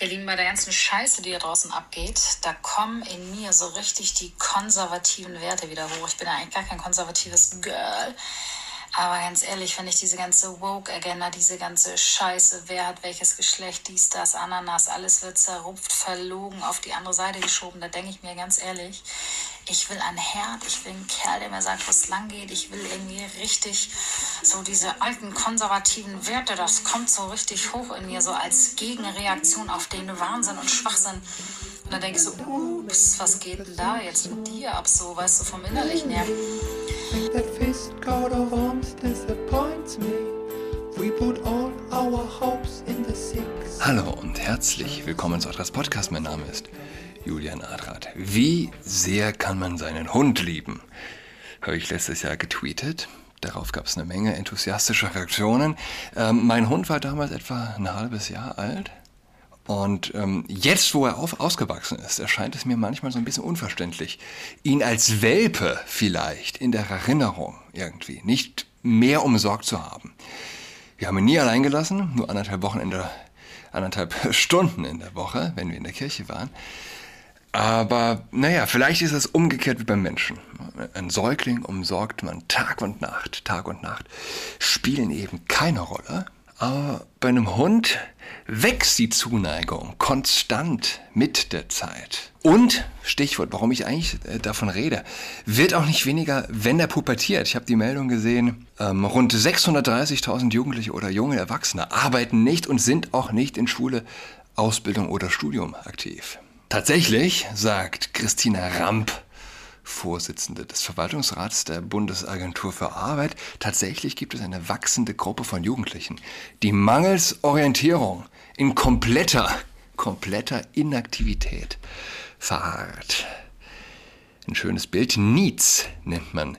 Ihr Lieben, bei der ganzen Scheiße, die hier draußen abgeht, da kommen in mir so richtig die konservativen Werte wieder hoch. Ich bin ja eigentlich gar kein konservatives Girl. Aber ganz ehrlich, wenn ich diese ganze Woke-Agenda, diese ganze Scheiße, wer hat welches Geschlecht, dies, das, Ananas, alles wird zerrupft, verlogen, auf die andere Seite geschoben, da denke ich mir ganz ehrlich, ich will einen Herd, ich will einen Kerl, der mir sagt, wo es lang geht. Ich will irgendwie richtig so diese alten konservativen Werte, das kommt so richtig hoch in mir, so als Gegenreaktion auf den Wahnsinn und Schwachsinn. Und dann denke ich so, ups, was geht denn da jetzt mit dir ab, so, weißt du, vom Innerlichen her. That fist coat of arms disappoints me. We put all our hopes in the six. Hallo und herzlich willkommen zu Adras Podcast. Mein Name ist Julian Adrat. Wie sehr kann man seinen Hund lieben? Habe ich letztes Jahr getweetet. Darauf gab es eine Menge enthusiastischer Reaktionen. Ähm, mein Hund war damals etwa ein halbes Jahr alt. Und ähm, jetzt, wo er auf, ausgewachsen ist, erscheint es mir manchmal so ein bisschen unverständlich, ihn als Welpe vielleicht in der Erinnerung irgendwie nicht mehr umsorgt zu haben. Wir haben ihn nie allein gelassen, nur anderthalb Wochen in der, anderthalb Stunden in der Woche, wenn wir in der Kirche waren. Aber naja, vielleicht ist es umgekehrt wie beim Menschen. Ein Säugling umsorgt man Tag und Nacht. Tag und Nacht spielen eben keine Rolle. Aber bei einem Hund wächst die Zuneigung konstant mit der Zeit. Und, Stichwort, warum ich eigentlich äh, davon rede, wird auch nicht weniger, wenn er pubertiert. Ich habe die Meldung gesehen, ähm, rund 630.000 Jugendliche oder junge Erwachsene arbeiten nicht und sind auch nicht in Schule, Ausbildung oder Studium aktiv. Tatsächlich, sagt Christina Ramp, Vorsitzende des Verwaltungsrats der Bundesagentur für Arbeit, tatsächlich gibt es eine wachsende Gruppe von Jugendlichen, die mangels Orientierung in kompletter, kompletter Inaktivität verharrt. Ein schönes Bild. Needs nennt man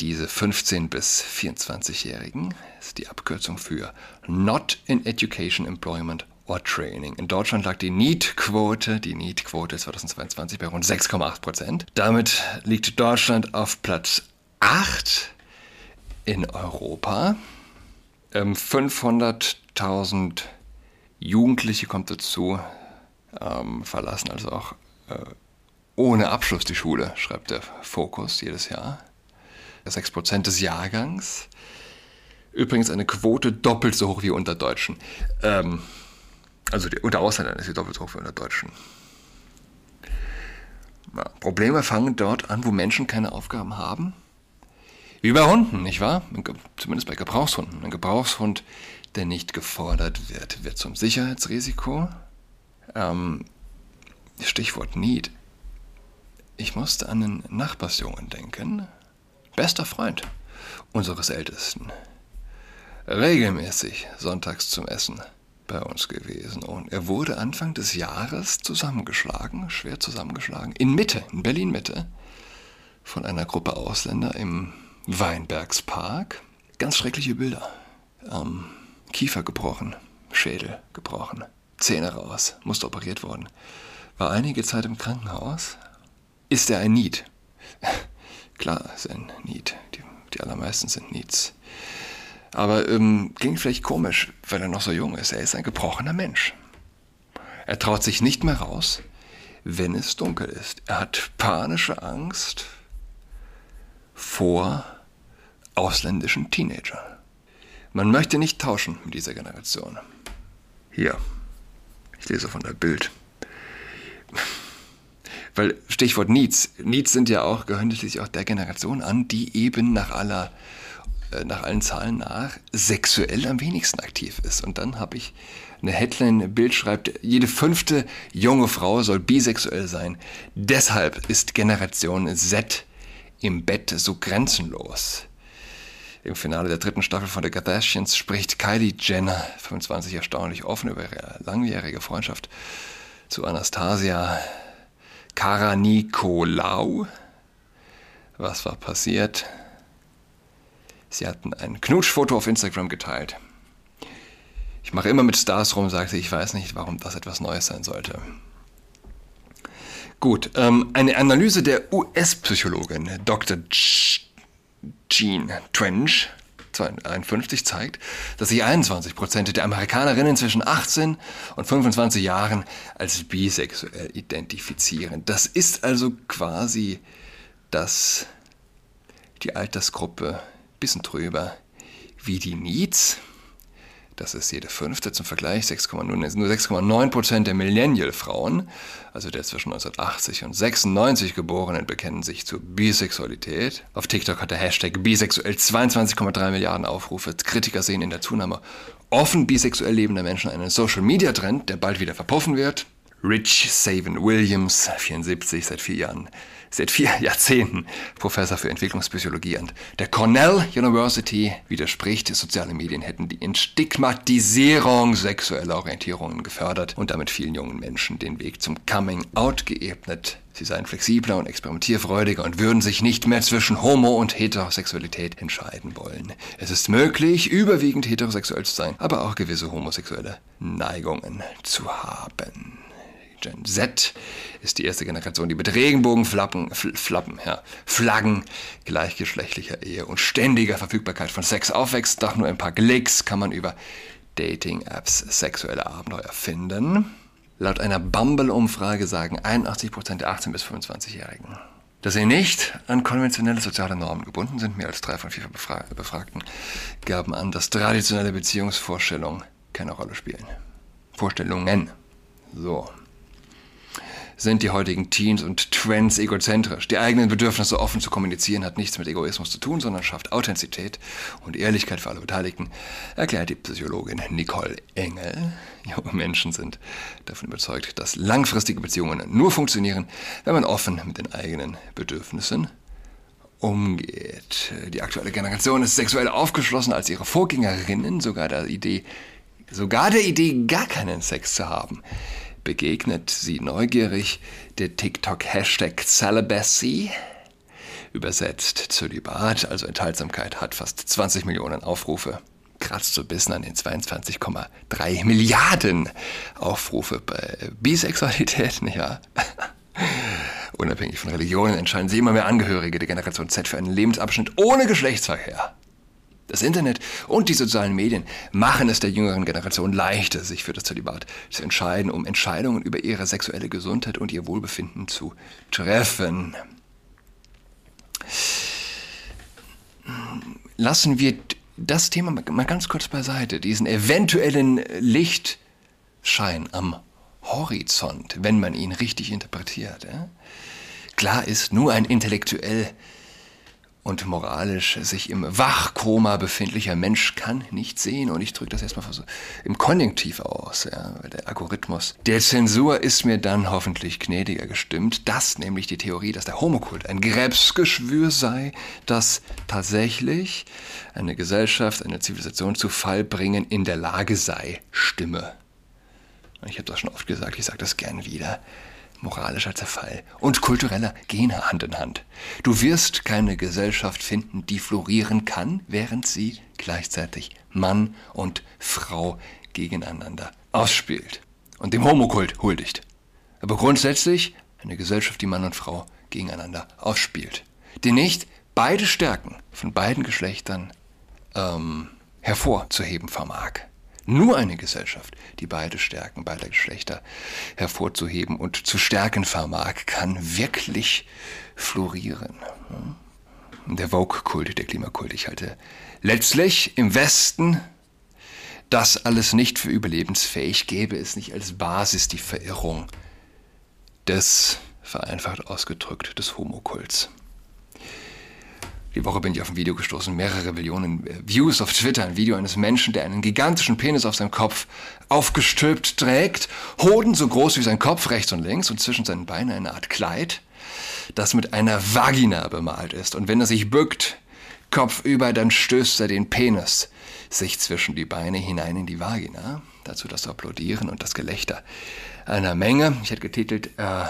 diese 15- bis 24-Jährigen. Das ist die Abkürzung für Not in Education, Employment or Training. In Deutschland lag die NEET-Quote, die NEET-Quote 2022 bei rund 6,8 Prozent. Damit liegt Deutschland auf Platz 8 in Europa. 500.000 ähm, Jugendliche kommt dazu, ähm, verlassen also auch äh, ohne Abschluss die Schule, schreibt der Fokus jedes Jahr. 6% des Jahrgangs. Übrigens eine Quote doppelt so hoch wie unter Deutschen. Ähm, also die, unter Ausländern ist sie doppelt so hoch wie unter Deutschen. Ja, Probleme fangen dort an, wo Menschen keine Aufgaben haben. Wie bei Hunden, nicht wahr? Zumindest bei Gebrauchshunden. Ein Gebrauchshund, der nicht gefordert wird, wird zum Sicherheitsrisiko. Ähm, Stichwort Need. Ich musste an einen Nachbarsjungen denken. Bester Freund unseres Ältesten. Regelmäßig sonntags zum Essen bei uns gewesen. Und er wurde Anfang des Jahres zusammengeschlagen, schwer zusammengeschlagen, in Mitte, in Berlin-Mitte, von einer Gruppe Ausländer im Weinbergspark. Ganz schreckliche Bilder. Ähm, Kiefer gebrochen, Schädel gebrochen, Zähne raus, musste operiert worden. War einige Zeit im Krankenhaus. Ist er ein Need? Klar, ist ein Need. Die, die allermeisten sind Needs. Aber ähm, klingt vielleicht komisch, weil er noch so jung ist. Er ist ein gebrochener Mensch. Er traut sich nicht mehr raus, wenn es dunkel ist. Er hat panische Angst vor ausländischen Teenagern. Man möchte nicht tauschen mit dieser Generation. Hier, ich lese von der Bild. Weil Stichwort Needs. Needs sind ja auch, gehören natürlich auch der Generation an, die eben nach aller nach allen Zahlen nach sexuell am wenigsten aktiv ist. Und dann habe ich eine Headline, ein Bild schreibt, jede fünfte junge Frau soll bisexuell sein. Deshalb ist Generation Z im Bett so grenzenlos. Im Finale der dritten Staffel von The Kardashians spricht Kylie Jenner, 25 erstaunlich offen über ihre langjährige Freundschaft zu Anastasia Karanikolaou. Was war passiert? Sie hatten ein Knutschfoto auf Instagram geteilt. Ich mache immer mit Stars rum, sagte ich, weiß nicht, warum das etwas Neues sein sollte. Gut, ähm, eine Analyse der US-Psychologin Dr. Jean Trench 51 zeigt, dass sich 21 Prozent der Amerikanerinnen zwischen 18 und 25 Jahren als bisexuell identifizieren. Das ist also quasi das, die Altersgruppe, bisschen drüber, wie die Needs, das ist jede fünfte zum Vergleich, 6,9, nur 6,9 Prozent der Millennial-Frauen, also der zwischen 1980 und 96 Geborenen, bekennen sich zur Bisexualität. Auf TikTok hat der Hashtag bisexuell 22,3 Milliarden Aufrufe. Kritiker sehen in der Zunahme offen bisexuell lebender Menschen einen Social-Media-Trend, der bald wieder verpuffen wird. Rich Saven Williams, 74, seit vier Jahren seit vier Jahrzehnten Professor für Entwicklungspsychologie an der Cornell University widerspricht, soziale Medien hätten die Entstigmatisierung sexueller Orientierungen gefördert und damit vielen jungen Menschen den Weg zum Coming Out geebnet. Sie seien flexibler und experimentierfreudiger und würden sich nicht mehr zwischen Homo- und Heterosexualität entscheiden wollen. Es ist möglich, überwiegend heterosexuell zu sein, aber auch gewisse homosexuelle Neigungen zu haben. Gen Z ist die erste Generation, die mit Regenbogenflappen, Flappen, ja, Flaggen gleichgeschlechtlicher Ehe und ständiger Verfügbarkeit von Sex aufwächst. Nach nur ein paar Klicks kann man über Dating-Apps sexuelle Abenteuer finden. Laut einer Bumble-Umfrage sagen 81% der 18- bis 25-Jährigen, dass sie nicht an konventionelle soziale Normen gebunden sind. Mehr als drei von vier Befragten gaben an, dass traditionelle Beziehungsvorstellungen keine Rolle spielen. Vorstellungen. So sind die heutigen Teens und Trends egozentrisch. Die eigenen Bedürfnisse offen zu kommunizieren hat nichts mit Egoismus zu tun, sondern schafft Authentizität und Ehrlichkeit für alle Beteiligten, erklärt die Psychologin Nicole Engel. Junge Menschen sind davon überzeugt, dass langfristige Beziehungen nur funktionieren, wenn man offen mit den eigenen Bedürfnissen umgeht. Die aktuelle Generation ist sexuell aufgeschlossen als ihre Vorgängerinnen, sogar der Idee, sogar der Idee, gar keinen Sex zu haben begegnet sie neugierig der TikTok-Hashtag Celibacy, übersetzt Zölibat, also Enthaltsamkeit, hat fast 20 Millionen Aufrufe. Kratzt so bis an den 22,3 Milliarden Aufrufe bei Bisexualität, nicht? Unabhängig von Religionen entscheiden sie immer mehr Angehörige der Generation Z für einen Lebensabschnitt ohne Geschlechtsverkehr. Das Internet und die sozialen Medien machen es der jüngeren Generation leichter, sich für das Zölibat zu entscheiden, um Entscheidungen über ihre sexuelle Gesundheit und ihr Wohlbefinden zu treffen. Lassen wir das Thema mal ganz kurz beiseite, diesen eventuellen Lichtschein am Horizont, wenn man ihn richtig interpretiert. Klar ist, nur ein intellektuell und moralisch sich im Wachkoma befindlicher Mensch kann nicht sehen. Und ich drücke das erstmal im Konjunktiv aus. Ja, der Algorithmus der Zensur ist mir dann hoffentlich gnädiger gestimmt, dass nämlich die Theorie, dass der Homokult ein Krebsgeschwür sei, das tatsächlich eine Gesellschaft, eine Zivilisation zu Fall bringen in der Lage sei, stimme. Ich habe das schon oft gesagt, ich sage das gern wieder moralischer Zerfall und kultureller gehen Hand in Hand. Du wirst keine Gesellschaft finden, die florieren kann, während sie gleichzeitig Mann und Frau gegeneinander ausspielt und dem Homokult huldigt. Aber grundsätzlich eine Gesellschaft, die Mann und Frau gegeneinander ausspielt, die nicht beide Stärken von beiden Geschlechtern ähm, hervorzuheben vermag. Nur eine Gesellschaft, die beide Stärken beider Geschlechter hervorzuheben und zu stärken vermag, kann wirklich florieren. Der Vogue-Kult, der Klimakult, ich halte letztlich im Westen das alles nicht für überlebensfähig, gäbe es nicht als Basis die Verirrung des, vereinfacht ausgedrückt, des Homokults. Die Woche bin ich auf ein Video gestoßen, mehrere Millionen äh, Views auf Twitter. Ein Video eines Menschen, der einen gigantischen Penis auf seinem Kopf aufgestülpt trägt, Hoden so groß wie sein Kopf rechts und links und zwischen seinen Beinen eine Art Kleid, das mit einer Vagina bemalt ist. Und wenn er sich bückt, Kopf über, dann stößt er den Penis sich zwischen die Beine hinein in die Vagina. Dazu das Applaudieren und das Gelächter einer Menge. Ich hätte getitelt äh,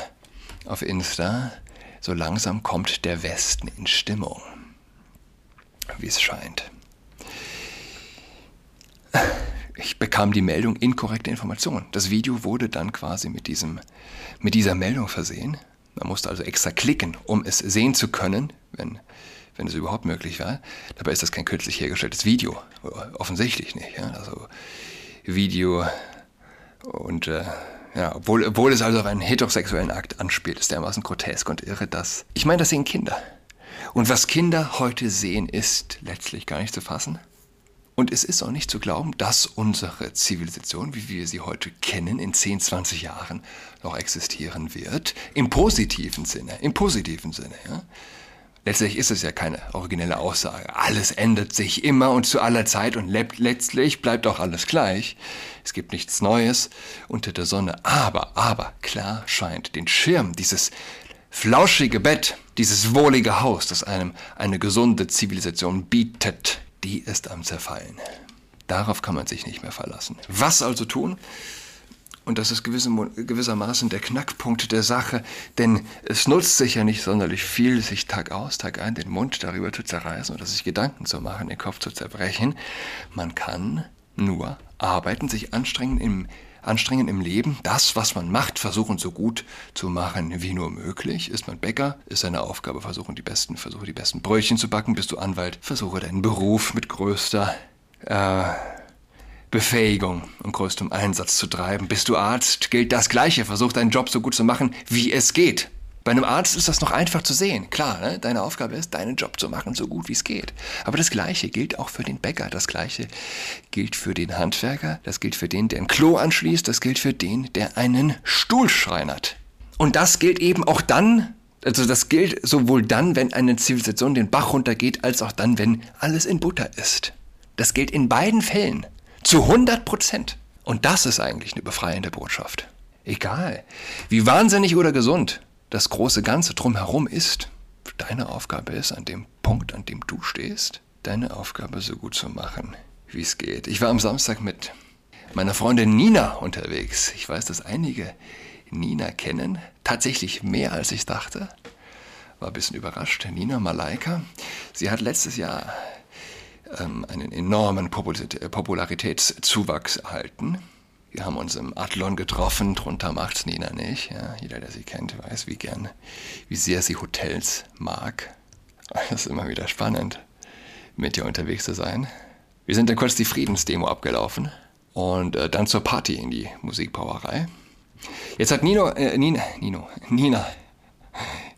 auf Insta, so langsam kommt der Westen in Stimmung wie es scheint. Ich bekam die Meldung inkorrekte Information. Das Video wurde dann quasi mit, diesem, mit dieser Meldung versehen. Man musste also extra klicken, um es sehen zu können, wenn, wenn es überhaupt möglich war. Dabei ist das kein künstlich hergestelltes Video, offensichtlich nicht. Ja? Also Video und äh, ja, obwohl, obwohl es also auf einen heterosexuellen Akt anspielt, ist dermaßen grotesk und irre, dass ich meine, das sehen Kinder. Und was Kinder heute sehen, ist letztlich gar nicht zu fassen. Und es ist auch nicht zu glauben, dass unsere Zivilisation, wie wir sie heute kennen, in 10, 20 Jahren noch existieren wird. Im positiven Sinne. Im positiven Sinne, ja. Letztlich ist es ja keine originelle Aussage. Alles ändert sich immer und zu aller Zeit und letztlich bleibt auch alles gleich. Es gibt nichts Neues unter der Sonne. Aber, aber, klar scheint, den Schirm, dieses flauschige Bett, dieses wohlige Haus, das einem eine gesunde Zivilisation bietet, die ist am Zerfallen. Darauf kann man sich nicht mehr verlassen. Was also tun? Und das ist gewissermaßen der Knackpunkt der Sache, denn es nutzt sich ja nicht sonderlich viel, sich Tag aus, Tag ein den Mund darüber zu zerreißen oder sich Gedanken zu machen, den Kopf zu zerbrechen. Man kann nur arbeiten, sich anstrengen im, anstrengen im Leben, das, was man macht, versuchen so gut zu machen wie nur möglich. Ist man Bäcker, ist seine Aufgabe, versuchen die besten, versuche die besten Brötchen zu backen. Bist du Anwalt, versuche deinen Beruf mit größter äh, Befähigung und größtem Einsatz zu treiben. Bist du Arzt, gilt das Gleiche. Versuch deinen Job so gut zu machen, wie es geht. Bei einem Arzt ist das noch einfach zu sehen. Klar, ne? deine Aufgabe ist, deinen Job zu machen, so gut wie es geht. Aber das Gleiche gilt auch für den Bäcker, das Gleiche gilt für den Handwerker, das gilt für den, der ein Klo anschließt, das gilt für den, der einen Stuhl schreinert. Und das gilt eben auch dann, also das gilt sowohl dann, wenn eine Zivilisation den Bach runtergeht, als auch dann, wenn alles in Butter ist. Das gilt in beiden Fällen. Zu 100 Prozent. Und das ist eigentlich eine befreiende Botschaft. Egal, wie wahnsinnig oder gesund das große Ganze drumherum ist, deine Aufgabe ist, an dem Punkt, an dem du stehst, deine Aufgabe so gut zu machen, wie es geht. Ich war am Samstag mit meiner Freundin Nina unterwegs. Ich weiß, dass einige Nina kennen. Tatsächlich mehr, als ich dachte. War ein bisschen überrascht. Nina Malaika. Sie hat letztes Jahr ähm, einen enormen Popularitätszuwachs erhalten. Wir haben uns im Adlon getroffen, drunter macht's Nina nicht. Ja, jeder, der sie kennt, weiß, wie gern, wie sehr sie Hotels mag. Es ist immer wieder spannend, mit ihr unterwegs zu sein. Wir sind dann kurz die Friedensdemo abgelaufen und äh, dann zur Party in die Musikbrauerei. Jetzt hat Nino, äh, Nina, Nino, Nina,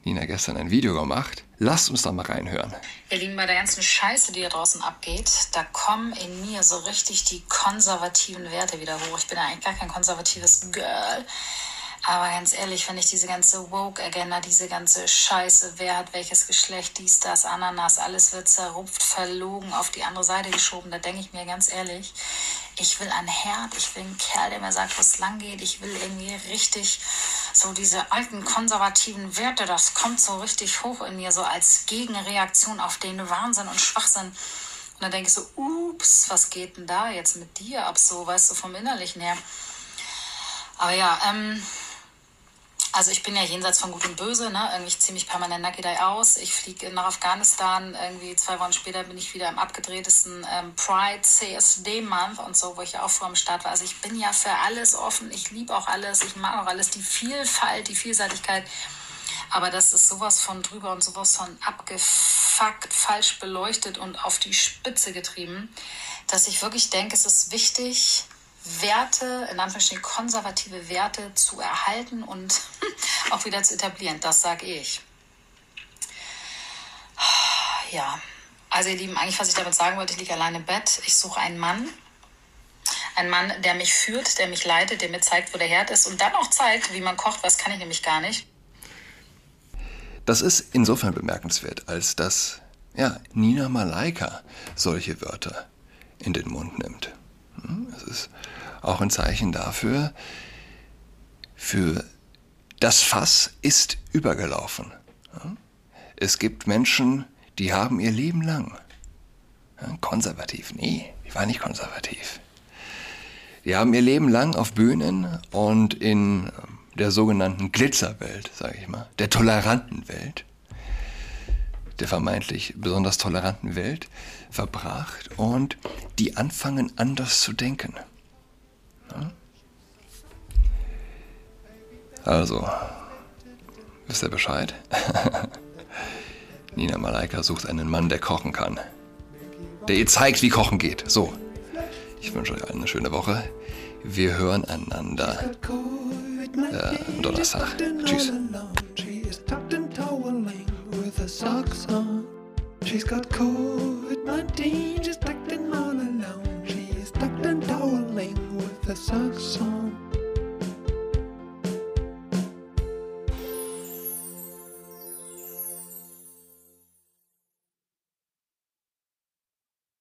Nina gestern ein Video gemacht. Lasst uns da mal reinhören. Ihr Lieben, bei der ganzen Scheiße, die hier draußen abgeht, da kommen in mir so richtig die konservativen Werte wieder hoch. Ich bin ja eigentlich gar kein konservatives Girl. Aber ganz ehrlich, wenn ich diese ganze Woke-Agenda, diese ganze Scheiße, wer hat welches Geschlecht, dies, das, Ananas, alles wird zerrupft, verlogen, auf die andere Seite geschoben, da denke ich mir ganz ehrlich, ich will einen Herd, ich will einen Kerl, der mir sagt, wo es lang geht. Ich will irgendwie richtig so diese alten konservativen Werte, das kommt so richtig hoch in mir, so als Gegenreaktion auf den Wahnsinn und Schwachsinn. Und dann denke ich so, ups, was geht denn da jetzt mit dir ab, so, weißt du, vom Innerlichen her. Aber ja, ähm, also ich bin ja jenseits von Gut und Böse, ne? Irgendwie ziehe mich permanent nackig aus. Ich fliege nach Afghanistan. Irgendwie zwei Wochen später bin ich wieder im abgedrehtesten ähm, Pride CSD Month und so, wo ich ja auch vor dem Start war. Also ich bin ja für alles offen. Ich liebe auch alles. Ich mag auch alles. Die Vielfalt, die Vielseitigkeit. Aber das ist sowas von drüber und sowas von abgefuckt, falsch beleuchtet und auf die Spitze getrieben, dass ich wirklich denke, es ist wichtig, Werte, in Anführungsstrichen konservative Werte zu erhalten und auch wieder zu etablieren. Das sage ich. Ja, also ihr Lieben, eigentlich was ich damit sagen wollte, ich liege allein im Bett. Ich suche einen Mann. Ein Mann, der mich führt, der mich leitet, der mir zeigt, wo der Herd ist und dann auch zeigt, wie man kocht. Was kann ich nämlich gar nicht. Das ist insofern bemerkenswert, als dass ja, Nina Malaika solche Wörter in den Mund nimmt. Es ist auch ein Zeichen dafür, für das Fass ist übergelaufen. Es gibt Menschen, die haben ihr Leben lang konservativ, nee, die waren nicht konservativ. Die haben ihr Leben lang auf Bühnen und in der sogenannten Glitzerwelt, sage ich mal, der toleranten Welt, der vermeintlich besonders toleranten Welt verbracht und die anfangen anders zu denken. Also, wisst ihr Bescheid? Nina Malaika sucht einen Mann, der kochen kann. Der ihr zeigt, wie Kochen geht. So. Ich wünsche euch allen eine schöne Woche. Wir hören einander äh, Donnerstag. Tschüss. She's got COVID-19, she's tucked in all alone. She's tucked and toweling with her socks on.